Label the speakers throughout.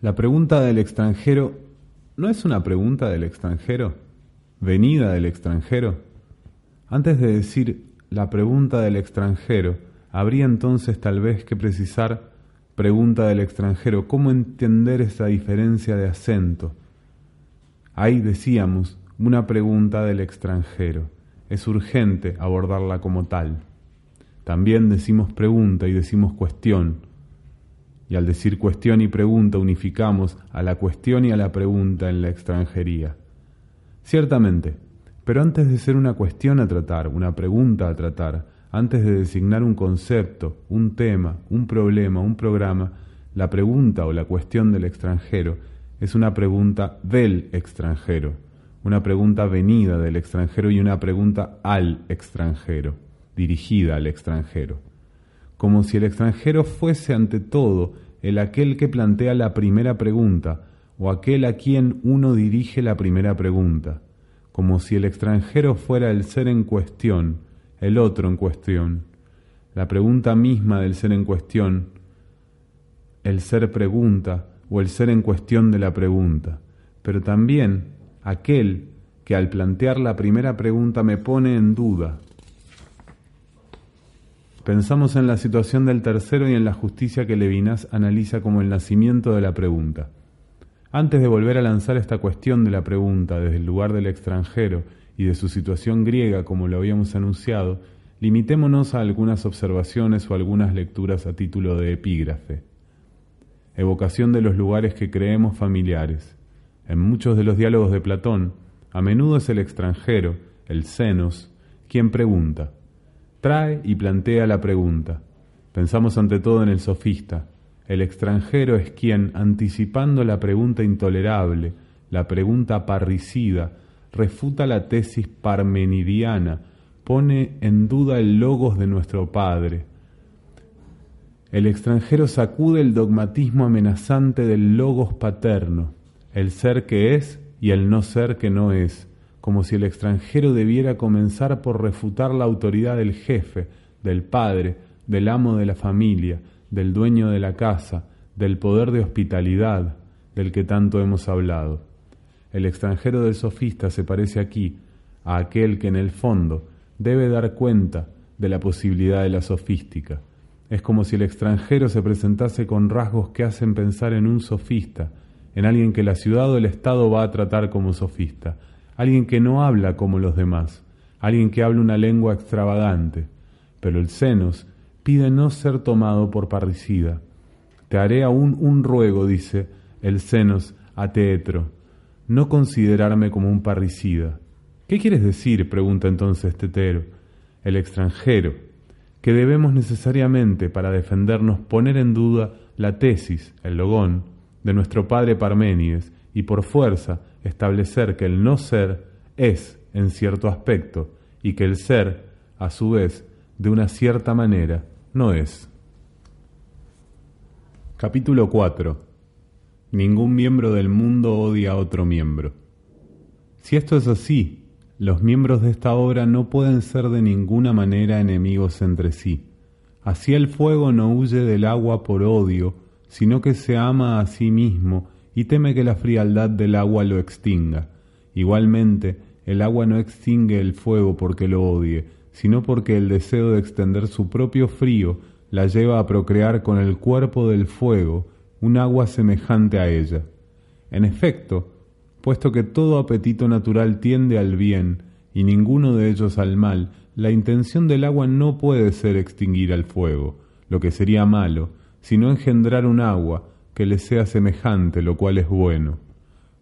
Speaker 1: la pregunta del extranjero no es una pregunta del extranjero, venida del extranjero. Antes de decir la pregunta del extranjero, habría entonces tal vez que precisar pregunta del extranjero, cómo entender esa diferencia de acento. Ahí decíamos una pregunta del extranjero. Es urgente abordarla como tal. También decimos pregunta y decimos cuestión y al decir cuestión y pregunta unificamos a la cuestión y a la pregunta en la extranjería. Ciertamente, pero antes de ser una cuestión a tratar, una pregunta a tratar, antes de designar un concepto, un tema, un problema, un programa, la pregunta o la cuestión del extranjero es una pregunta del extranjero, una pregunta venida del extranjero y una pregunta al extranjero, dirigida al extranjero como si el extranjero fuese ante todo el aquel que plantea la primera pregunta o aquel a quien uno dirige la primera pregunta, como si el extranjero fuera el ser en cuestión, el otro en cuestión, la pregunta misma del ser en cuestión, el ser pregunta o el ser en cuestión de la pregunta, pero también aquel que al plantear la primera pregunta me pone en duda, Pensamos en la situación del tercero y en la justicia que Levinas analiza como el nacimiento de la pregunta. Antes de volver a lanzar esta cuestión de la pregunta desde el lugar del extranjero y de su situación griega como lo habíamos anunciado, limitémonos a algunas observaciones o algunas lecturas a título de epígrafe. Evocación de los lugares que creemos familiares. En muchos de los diálogos de Platón, a menudo es el extranjero, el senos, quien pregunta, Trae y plantea la pregunta. Pensamos ante todo en el sofista. El extranjero es quien, anticipando la pregunta intolerable, la pregunta parricida, refuta la tesis parmenidiana, pone en duda el logos de nuestro Padre. El extranjero sacude el dogmatismo amenazante del logos paterno, el ser que es y el no ser que no es, como si el extranjero debiera comenzar por refutar la autoridad del jefe, del padre, del amo de la familia, del dueño de la casa, del poder de hospitalidad del que tanto hemos hablado. El extranjero del sofista se parece aquí a aquel que en el fondo debe dar cuenta de la posibilidad de la sofística. Es como si el extranjero se presentase con rasgos que hacen pensar en un sofista, en alguien que la ciudad o el Estado va a tratar como sofista, alguien que no habla como los demás, alguien que habla una lengua extravagante, pero el senos pide no ser tomado por parricida. Te haré aún un ruego, dice el senos a Teetro, no considerarme como un parricida. ¿Qué quieres decir? pregunta entonces Tetero. El extranjero, que debemos necesariamente para defendernos poner en duda la tesis, el logón, de nuestro padre Parménides y por fuerza establecer que el no ser es en cierto aspecto y que el ser, a su vez, de una cierta manera, no es. Capítulo 4. Ningún miembro del mundo odia a otro miembro. Si esto es así, los miembros de esta obra no pueden ser de ninguna manera enemigos entre sí. Así el fuego no huye del agua por odio, sino que se ama a sí mismo y teme que la frialdad del agua lo extinga. Igualmente, el agua no extingue el fuego porque lo odie, sino porque el deseo de extender su propio frío la lleva a procrear con el cuerpo del fuego un agua semejante a ella. En efecto, puesto que todo apetito natural tiende al bien y ninguno de ellos al mal, la intención del agua no puede ser extinguir al fuego, lo que sería malo, sino engendrar un agua, que le sea semejante, lo cual es bueno,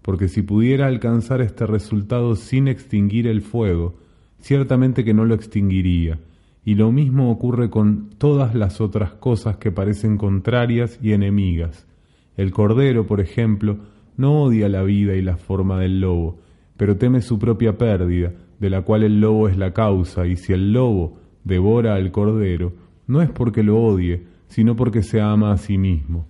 Speaker 1: porque si pudiera alcanzar este resultado sin extinguir el fuego, ciertamente que no lo extinguiría, y lo mismo ocurre con todas las otras cosas que parecen contrarias y enemigas. El cordero, por ejemplo, no odia la vida y la forma del lobo, pero teme su propia pérdida, de la cual el lobo es la causa, y si el lobo devora al cordero, no es porque lo odie, sino porque se ama a sí mismo.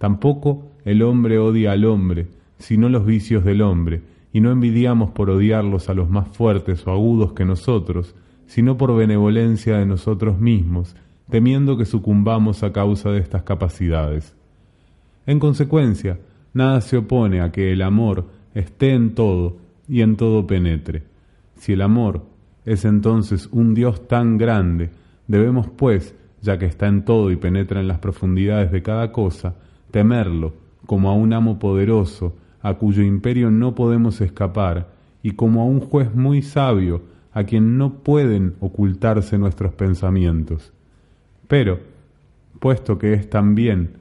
Speaker 1: Tampoco el hombre odia al hombre, sino los vicios del hombre, y no envidiamos por odiarlos a los más fuertes o agudos que nosotros, sino por benevolencia de nosotros mismos, temiendo que sucumbamos a causa de estas capacidades. En consecuencia, nada se opone a que el amor esté en todo y en todo penetre. Si el amor es entonces un Dios tan grande, debemos pues, ya que está en todo y penetra en las profundidades de cada cosa, temerlo como a un amo poderoso, a cuyo imperio no podemos escapar, y como a un juez muy sabio, a quien no pueden ocultarse nuestros pensamientos. Pero, puesto que es también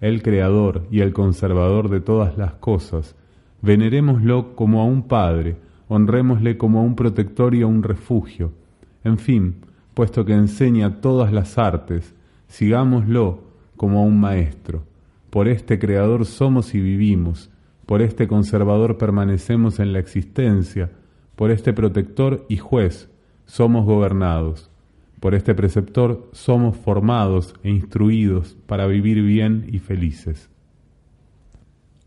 Speaker 1: el creador y el conservador de todas las cosas, venerémoslo como a un padre, honrémosle como a un protector y a un refugio. En fin, puesto que enseña todas las artes, sigámoslo como a un maestro. Por este creador somos y vivimos, por este conservador permanecemos en la existencia, por este protector y juez somos gobernados, por este preceptor somos formados e instruidos para vivir bien y felices.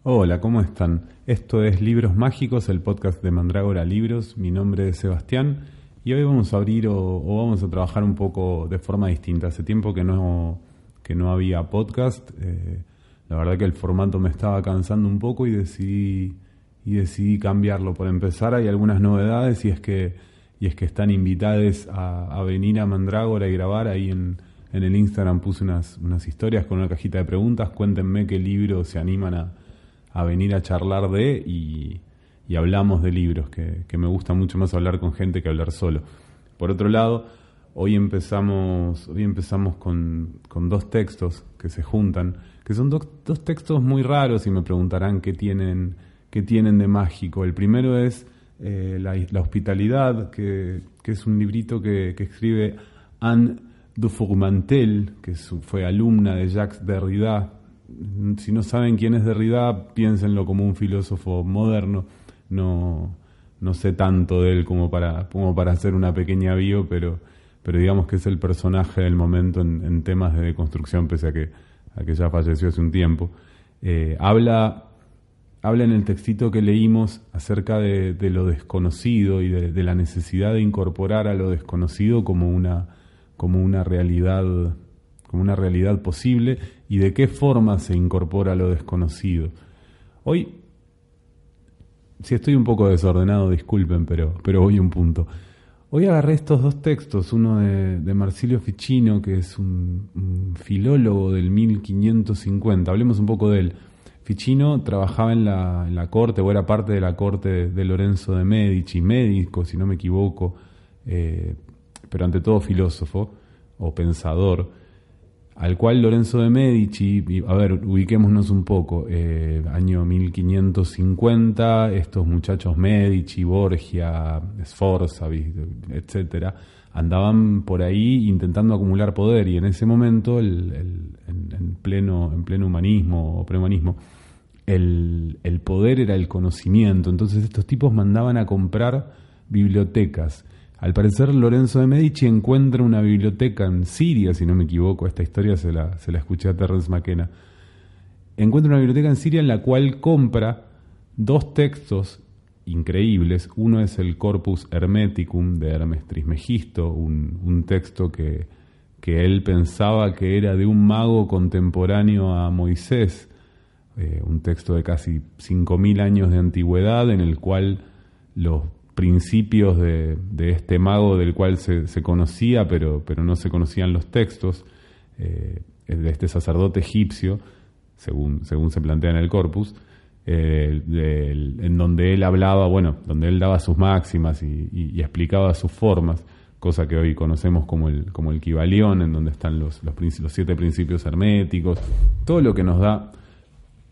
Speaker 1: Hola, ¿cómo están? Esto es Libros Mágicos, el podcast de Mandrágora Libros. Mi nombre es Sebastián y hoy vamos a abrir o, vamos a trabajar un poco de forma distinta. Hace tiempo que no, que no había podcast. Eh, la verdad que el formato me estaba cansando un poco y decidí y decidí cambiarlo. Por empezar hay algunas novedades y es que y es que están invitados a, venir a Mandrágora y grabar ahí en, en el Instagram puse unas, unas historias con una cajita de preguntas, cuéntenme qué libros se animan a, a venir a charlar de y, y hablamos de libros, que, que, me gusta mucho más hablar con gente que hablar solo. Por otro lado, hoy empezamos, hoy empezamos con, con dos textos que se juntan que son dos, textos muy raros y me preguntarán qué tienen, qué tienen de mágico. El primero es eh, la, hospitalidad, que, es un librito que, escribe Anne Dufourmantel, que fue alumna de Jacques Derrida. Si no saben quién es Derrida, piénsenlo como un filósofo moderno. No, no sé tanto de él como para, como para hacer una pequeña bio, pero, pero digamos que es el personaje del momento en, en temas de deconstrucción, pese a que que ya falleció hace un tiempo, eh, habla, habla en el textito que leímos acerca de, lo desconocido y de, la necesidad de incorporar a lo desconocido como una, como una realidad como una realidad posible y de qué forma se incorpora lo desconocido. Hoy, si estoy un poco desordenado, disculpen, pero, pero voy a un punto. Hoy agarré estos dos textos, uno de, Marsilio Ficino, que es un, filólogo del 1550, hablemos un poco de él. Ficino trabajaba en la, en la corte, o era parte de la corte de, Lorenzo de Medici, médico, si no me equivoco, eh, pero ante todo filósofo o pensador al cual Lorenzo de Medici, a ver, ubiquémonos un poco, eh, año 1550, estos muchachos Medici, Borgia, Sforza, etcétera, andaban por ahí intentando acumular poder y en ese momento, el, en, pleno, en pleno humanismo o prehumanismo, el, el poder era el conocimiento, entonces estos tipos mandaban a comprar bibliotecas al parecer, Lorenzo de Medici encuentra una biblioteca en Siria, si no me equivoco, esta historia se la, se la escuché a Terence McKenna. Encuentra una biblioteca en Siria en la cual compra dos textos increíbles. Uno es el Corpus Hermeticum de Hermes Trismegisto, un, un texto que, que, él pensaba que era de un mago contemporáneo a Moisés, eh, un texto de casi 5.000 años de antigüedad en el cual los principios de, este mago del cual se, conocía, pero, pero, no se conocían los textos, eh, de este sacerdote egipcio, según, según se plantea en el corpus, eh, en donde él hablaba, bueno, donde él daba sus máximas y, explicaba sus formas, cosa que hoy conocemos como el, como el Kibalión, en donde están los, los siete principios herméticos, todo lo que nos da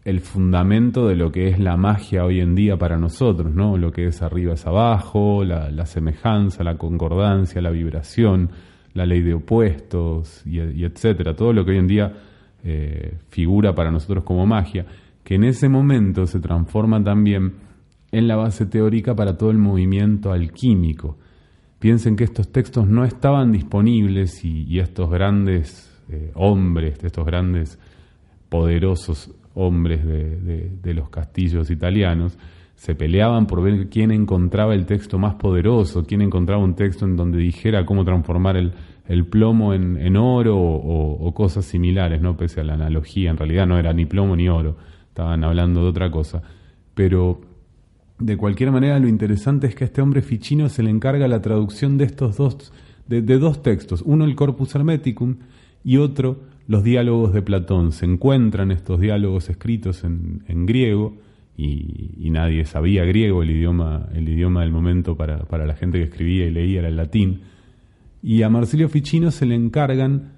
Speaker 1: el fundamento de lo que es la magia hoy en día para nosotros, ¿no? Lo que es arriba es abajo, la, semejanza, la concordancia, la vibración, la ley de opuestos y, etcétera, todo lo que hoy en día eh, figura para nosotros como magia, que en ese momento se transforma también en la base teórica para todo el movimiento alquímico. Piensen que estos textos no estaban disponibles y, estos grandes eh, hombres, estos grandes poderosos hombres de, los castillos italianos, se peleaban por ver quién encontraba el texto más poderoso, quién encontraba un texto en donde dijera cómo transformar el, plomo en, oro o, cosas similares, ¿no? pese a la analogía, en realidad no era ni plomo ni oro, estaban hablando de otra cosa. Pero de cualquier manera lo interesante es que a este hombre Ficino se le encarga la traducción de estos dos, de dos textos, uno el Corpus Hermeticum y otro los diálogos de Platón. Se encuentran estos diálogos escritos en, griego y, nadie sabía griego, el idioma, el idioma del momento para, para, la gente que escribía y leía era el latín. Y a Marsilio Ficino se le encargan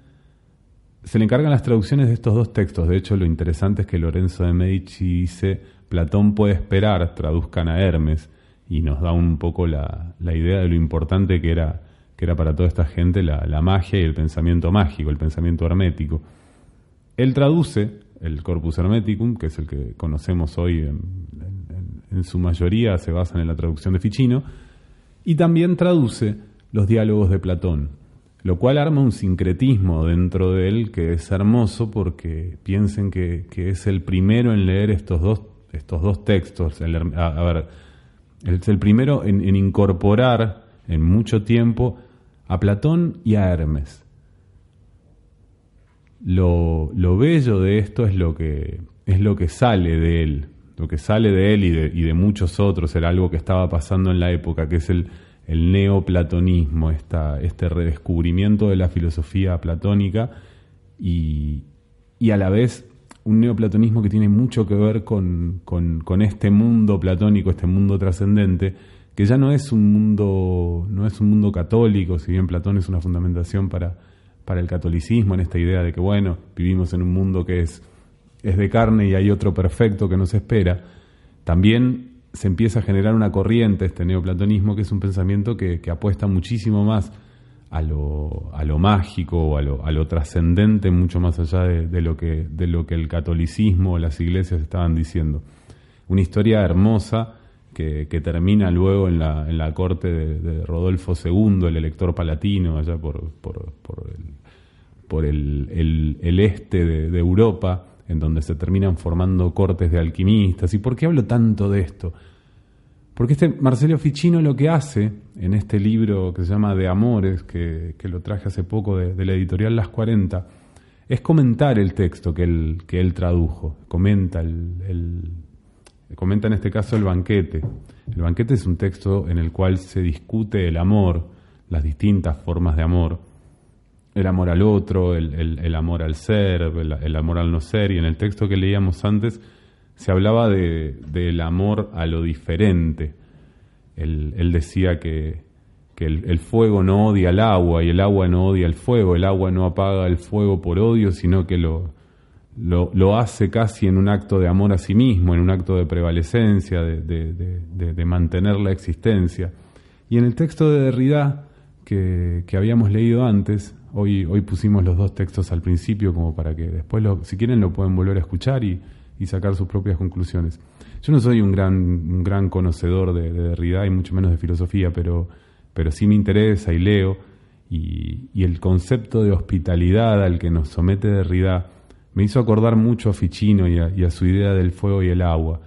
Speaker 1: se le encargan las traducciones de estos dos textos. De hecho, lo interesante es que Lorenzo de Medici dice, Platón puede esperar, traduzcan a Hermes, y nos da un poco la, la idea de lo importante que era que era para toda esta gente la, magia y el pensamiento mágico, el pensamiento hermético. Él traduce el Corpus Hermeticum, que es el que conocemos hoy en, su mayoría, se basa en la traducción de Ficino, y también traduce los diálogos de Platón, lo cual arma un sincretismo dentro de él que es hermoso porque piensen que, es el primero en leer estos dos, estos dos textos. a, ver, es el primero en incorporar en mucho tiempo a Platón y a Hermes. Lo, bello de esto es lo que es lo que sale de él, lo que sale de él y de, muchos otros, era algo que estaba pasando en la época, que es el, el neoplatonismo, esta, este redescubrimiento de la filosofía platónica y, a la vez un neoplatonismo que tiene mucho que ver con, con este mundo platónico, este mundo trascendente, que ya no es un mundo, no es un mundo católico, si bien Platón es una fundamentación para, para el catolicismo, en esta idea de que, bueno, vivimos en un mundo que es, es de carne y hay otro perfecto que nos espera, también se empieza a generar una corriente, este neoplatonismo, que es un pensamiento que, apuesta muchísimo más a lo, a lo mágico a lo, a lo trascendente, mucho más allá de, lo que, de lo que el catolicismo o las iglesias estaban diciendo. Una historia hermosa que, termina luego en la, en la corte de, Rodolfo II, el elector palatino, allá por, por, el, por el, el, este de, Europa, en donde se terminan formando cortes de alquimistas. ¿Y por qué hablo tanto de esto? Porque este Marcelo Ficino lo que hace en este libro que se llama De Amores, que, que lo traje hace poco de, la editorial Las 40, es comentar el texto que él, que él tradujo, comenta el, comenta en este caso el banquete. El banquete es un texto en el cual se discute el amor, las distintas formas de amor, el amor al otro, el, amor al ser, el, amor al no ser, y en el texto que leíamos antes se hablaba de, del amor a lo diferente. Él, decía que, que el, fuego no odia al agua y el agua no odia el fuego, el agua no apaga el fuego por odio, sino que lo, lo, hace casi en un acto de amor a sí mismo, en un acto de prevalecencia, de, mantener la existencia. Y en el texto de Derrida, que, habíamos leído antes, hoy, hoy pusimos los dos textos al principio como para que después, si quieren, lo pueden volver a escuchar y, sacar sus propias conclusiones. Yo no soy un gran, un gran conocedor de, Derrida y mucho menos de filosofía, pero, pero sí me interesa y leo. Y, y el concepto de hospitalidad al que nos somete Derrida me hizo acordar mucho a Ficino y a, su idea del fuego y el agua.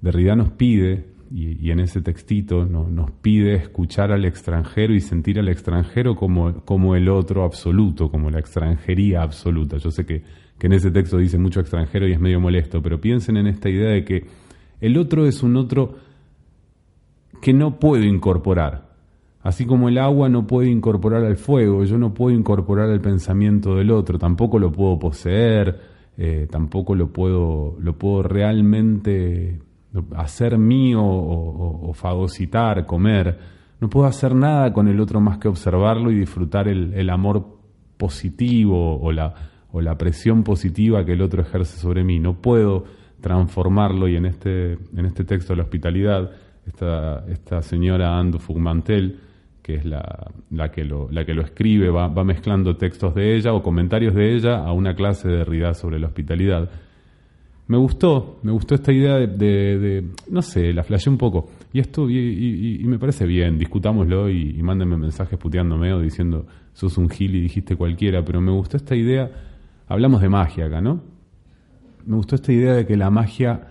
Speaker 1: Derrida nos pide, y, en ese textito nos pide escuchar al extranjero y sentir al extranjero como, como el otro absoluto, como la extranjería absoluta. Yo sé que, que en ese texto dice mucho extranjero y es medio molesto, pero piensen en esta idea de que el otro es un otro que no puedo incorporar. Así como el agua no puede incorporar al fuego, yo no puedo incorporar al pensamiento del otro, tampoco lo puedo poseer, eh, tampoco lo puedo, lo puedo realmente hacer mío o, fagocitar, comer. No puedo hacer nada con el otro más que observarlo y disfrutar el, amor positivo o la, o la presión positiva que el otro ejerce sobre mí. No puedo transformarlo y en este, en este texto de la hospitalidad, esta, esta señora Andu Fugmantel que es la, la, que, lo, la que lo escribe, va, va, mezclando textos de ella o comentarios de ella a una clase de Derrida sobre la hospitalidad. Me gustó, me gustó esta idea de, no sé, la flasheé un poco. Y esto, y, me parece bien, discutámoslo y, y, mándenme mensajes puteándome o diciendo, sos un gil y dijiste cualquiera, pero me gustó esta idea, hablamos de magia acá, ¿no? Me gustó esta idea de que la magia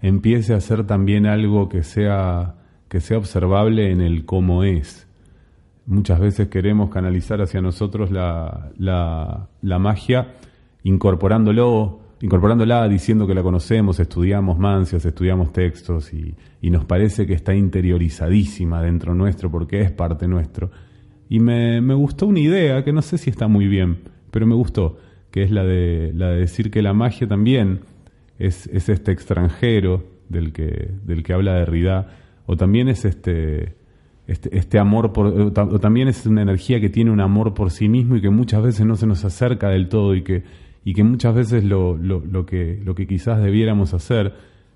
Speaker 1: empiece a ser también algo que sea, que sea observable en el cómo es. Muchas veces queremos canalizar hacia nosotros la, la, magia incorporándolo incorporándola, diciendo que la conocemos, estudiamos mancias, estudiamos textos y, nos parece que está interiorizadísima dentro nuestro porque es parte nuestro. Y me, gustó una idea que no sé si está muy bien, pero me gustó, que es la de, la de decir que la magia también es, este extranjero del que, del que habla Derrida, o también es este, este, este amor por, o también es una energía que tiene un amor por sí mismo y que muchas veces no se nos acerca del todo y que y que muchas veces lo, lo, que, lo que quizás debiéramos hacer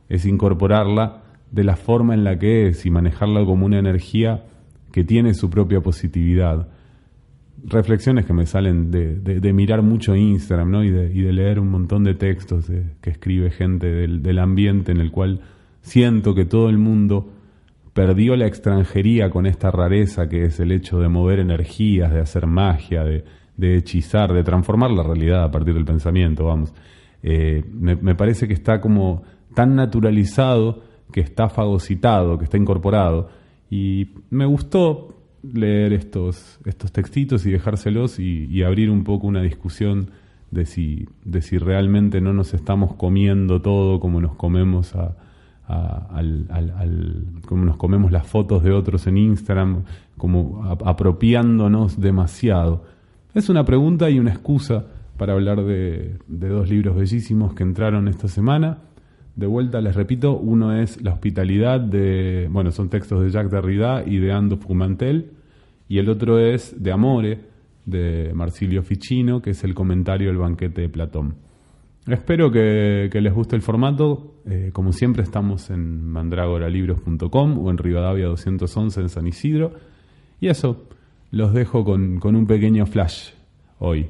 Speaker 1: es incorporarla de la forma en la que es y manejarla como una energía que tiene su propia positividad. Reflexiones que me salen de, de, mirar mucho Instagram ¿no? y, de, y de leer un montón de textos que escribe gente del, del ambiente en el cual siento que todo el mundo perdió la extranjería con esta rareza que es el hecho de mover energías, de hacer magia, de, hechizar, de transformar la realidad a partir del pensamiento, vamos. Eh, me, parece que está como tan naturalizado que está fagocitado, que está incorporado. Y me gustó leer estos, estos textitos y dejárselos y, abrir un poco una discusión de si, de si realmente no nos estamos comiendo todo como nos comemos a, como nos comemos las fotos de otros en Instagram, como apropiándonos demasiado. Es una pregunta y una excusa para hablar de, dos libros bellísimos que entraron esta semana. De vuelta les repito, uno es La hospitalidad de, bueno, son textos de Jacques Derrida y de Ando Fumantel, y el otro es De Amore de Marsilio Ficino, que es el comentario del banquete de Platón. Espero que, les guste el formato. Eh, como siempre estamos en mandragoralibros.com o en Rivadavia 211 en San Isidro. Y eso, los dejo con, un pequeño flash hoy.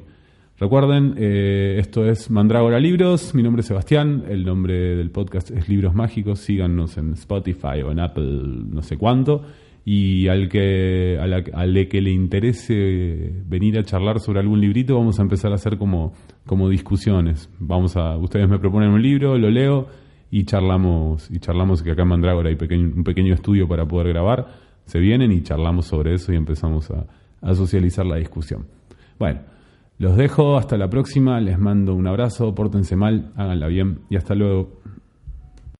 Speaker 1: Recuerden, eh, esto es Mandrágora Libros, mi nombre es Sebastián, el nombre del podcast es Libros Mágicos, síganos en Spotify o en Apple, no sé cuánto, y al que, al que le interese venir a charlar sobre algún librito, vamos a empezar a hacer como, como discusiones. Vamos a, ustedes me proponen un libro, lo leo y charlamos, y charlamos que acá en Mandrágora hay un pequeño estudio para poder grabar se vienen y charlamos sobre eso y empezamos a, socializar la discusión. Bueno, los dejo, hasta la próxima, les mando un abrazo, pórtense mal, háganla bien y hasta luego.